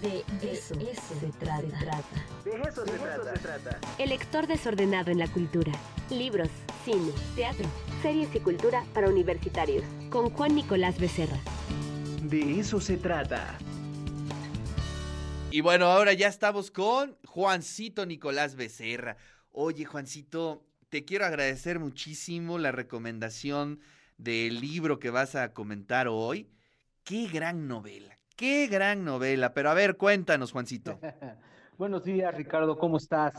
De eso, se, trata. De eso, se, trata. El lector desordenado en la cultura. Libros, cine, teatro, series y cultura para universitarios. Con Juan Nicolás Becerra. De eso se trata. Y bueno, ahora ya estamos con Juancito Nicolás Becerra. Oye, Juancito, te quiero agradecer muchísimo la recomendación del libro que vas a comentar hoy. Qué gran novela, qué gran novela. Pero a ver, cuéntanos, Juancito. Buenos días, Ricardo, ¿cómo estás?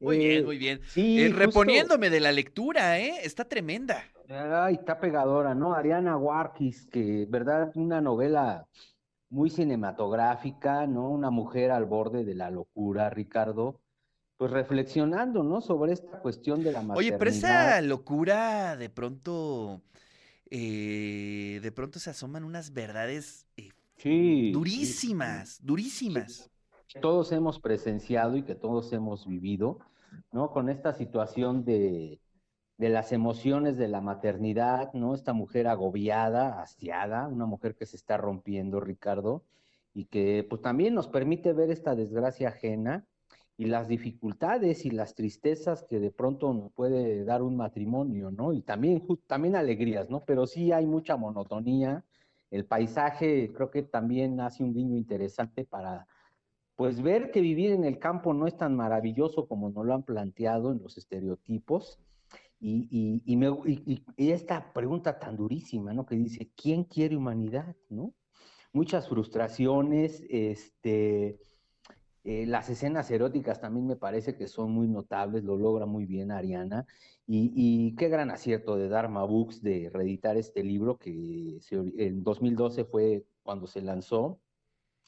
Muy bien, muy bien. Eh, reponiéndome de la lectura, ¿eh? Está tremenda. Ay, está pegadora, ¿no? Ariana Warkis, que, ¿verdad? Una novela muy cinematográfica, ¿no? Una mujer al borde de la locura, Ricardo. Pues reflexionando, ¿no? Sobre esta cuestión de la maternidad. Oye, pero esa locura de pronto, eh, de pronto se asoman unas verdades durísimas, durísimas. Todos hemos presenciado y que todos hemos vivido, ¿no? Con esta situación de, de las emociones de la maternidad, ¿no? Esta mujer agobiada, hastiada, una mujer que se está rompiendo, Ricardo, y que pues también nos permite ver esta desgracia ajena y las dificultades y las tristezas que de pronto nos puede dar un matrimonio, ¿no? Y también, también alegrías, ¿no? Pero sí hay mucha monotonía. El paisaje creo que también hace un guiño interesante para, pues, ver que vivir en el campo no es tan maravilloso como nos lo han planteado en los estereotipos y, y, esta pregunta tan durísima, ¿no? Que dice, ¿quién quiere humanidad, no? Muchas frustraciones, este, eh, las escenas eróticas también me parece que son muy notables, lo logra muy bien Ariana, y, qué gran acierto de Dharma Books de reeditar este libro que en 2012 fue cuando se lanzó.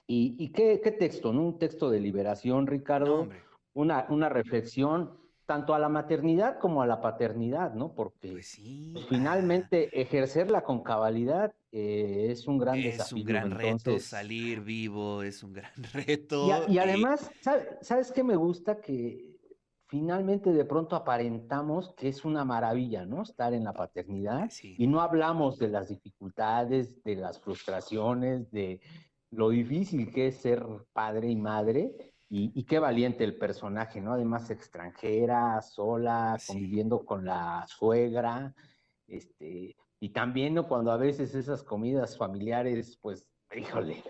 Y, qué, qué, texto, ¿no? Un texto de liberación, Ricardo, una, una reflexión tanto a la maternidad como a la paternidad, ¿no? Porque pues pues, finalmente ejercerla con cabalidad eh, es un gran desafío. Es un gran reto salir vivo, es un gran reto. Y, además, ¿sabes qué me gusta? Que finalmente de pronto aparentamos que es una maravilla, ¿no? Estar en la paternidad y no hablamos de las dificultades, de las frustraciones, de lo difícil que es ser padre y madre y, qué valiente el personaje, ¿no? Además extranjera, sola, conviviendo con la suegra, este, y también ¿no? cuando a veces esas comidas familiares, pues, híjole,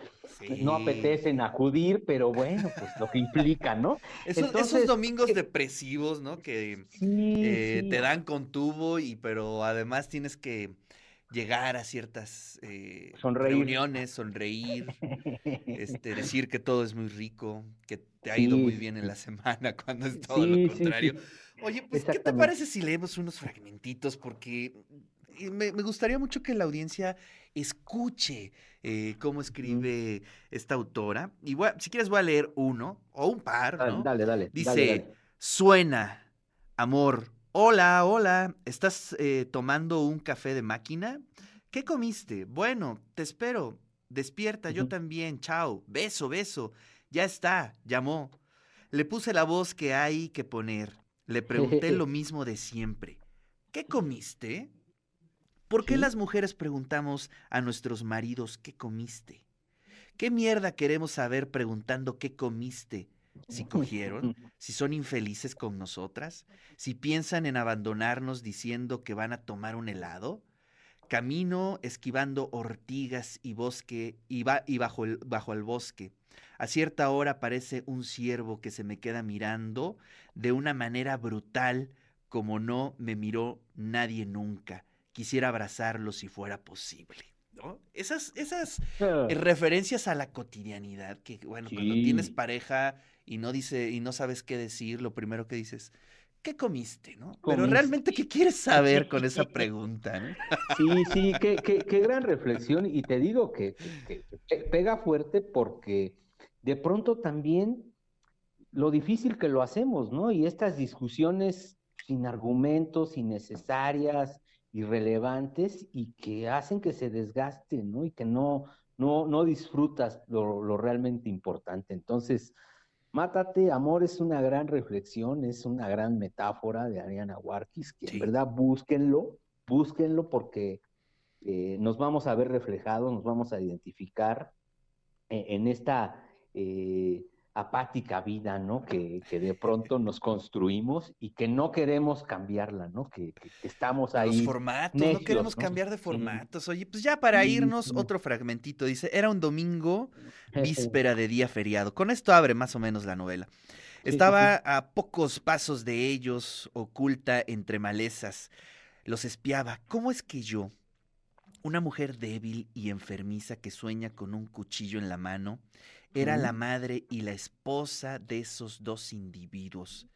no apetecen acudir, pero bueno, pues lo que implica, ¿no? esos, domingos depresivos, ¿no? Que eh, te dan con tubo y pero además tienes que llegar a ciertas eh, reuniones, sonreír, este, decir que todo es muy rico, que te ha ido muy bien en la semana, cuando es todo lo contrario. Oye, pues, ¿qué te parece si leemos unos fragmentitos? Porque eh, me, gustaría mucho que la audiencia escuche eh, cómo escribe esta autora. Y si quieres voy a leer uno o un par, ¿no? Dale, dale. Dice, suena, amor, Hola, hola, ¿estás eh, tomando un café de máquina? ¿Qué comiste? Bueno, te espero. Despierta, yo también. Chao. Beso, beso. Ya está, llamó. Le puse la voz que hay que poner. Le pregunté lo mismo de siempre. ¿Qué comiste? ¿Por qué las mujeres preguntamos a nuestros maridos qué comiste? ¿Qué mierda queremos saber preguntando qué comiste? Si cogieron, si son infelices con nosotras, si piensan en abandonarnos diciendo que van a tomar un helado, camino esquivando ortigas y bosque y, y bajo, el, bajo el bosque. A cierta hora aparece un ciervo que se me queda mirando de una manera brutal como no me miró nadie nunca. Quisiera abrazarlo si fuera posible. ¿No? Esas, esas ah. referencias a la cotidianidad, que bueno, cuando tienes pareja y no dice, y no sabes qué decir, lo primero que dices, ¿qué comiste? ¿no? Pero realmente, ¿qué quieres saber con esa pregunta? Sí, sí, qué, qué, qué, gran reflexión. Y te digo que, pega fuerte porque de pronto también lo difícil que lo hacemos, ¿no? Y estas discusiones sin argumentos, innecesarias, irrelevantes y que hacen que se desgasten, ¿no? Y que no, no, no disfrutas lo, lo realmente importante. Entonces, Mátate, amor, es una gran reflexión, es una gran metáfora de Ariana Warkis, que en verdad búsquenlo, búsquenlo porque eh, nos vamos a ver reflejados, nos vamos a identificar en, esta, eh, apática vida, ¿no? Que, que, de pronto nos construimos y que no queremos cambiarla, ¿no? Que, que, estamos ahí. Los formatos, no queremos cambiar de formatos. Oye, pues ya para irnos, otro fragmentito. Dice, era un domingo, víspera de día feriado. Con esto abre más o menos la novela. Estaba a pocos pasos de ellos, oculta entre malezas. Los espiaba. ¿Cómo es que yo, una mujer débil y enfermiza que sueña con un cuchillo en la mano, era la madre y la esposa de esos dos individuos.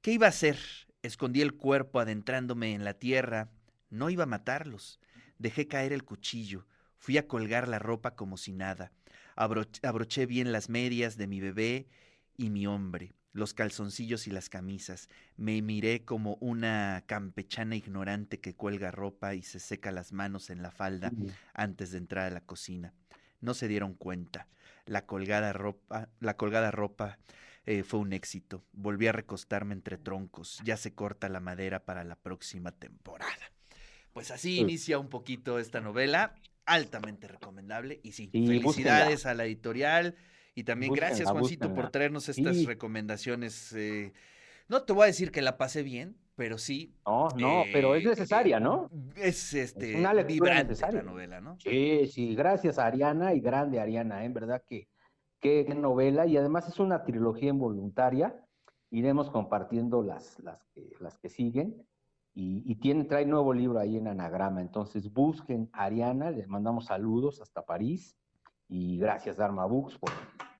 ¿Qué iba a hacer? Escondí el cuerpo adentrándome en la tierra. No iba a matarlos. Dejé caer el cuchillo. Fui a colgar la ropa como si nada. abroché bien las medias de mi bebé y mi hombre, los calzoncillos y las camisas. Me miré como una campechana ignorante que cuelga ropa y se seca las manos en la falda antes de entrar a la cocina. No se dieron cuenta. La colgada ropa, la colgada ropa eh, fue un éxito. Volví a recostarme entre troncos. Ya se corta la madera para la próxima temporada. Pues así inicia un poquito esta novela, altamente recomendable. Y sí, felicidades a la editorial. Y también gracias, Juancito, por traernos estas recomendaciones. Eh, no te voy a decir que la pasé bien, pero sí. No, no, pero es eh, necesaria, ¿no? Es este es una vibrante la novela, ¿no? Sí, sí, gracias a Ariana y grande Ariana, ¿eh? en verdad que qué novela y además es una trilogía involuntaria. Iremos compartiendo las, las, que, las que siguen y, y tiene, trae nuevo libro ahí en Anagrama. Entonces busquen a Ariana, les mandamos saludos hasta París y gracias Dharma Books por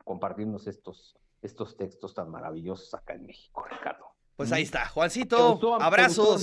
compartirnos estos, estos textos tan maravillosos acá en México, Ricardo. Pues ahí está, Juancito, abrazos.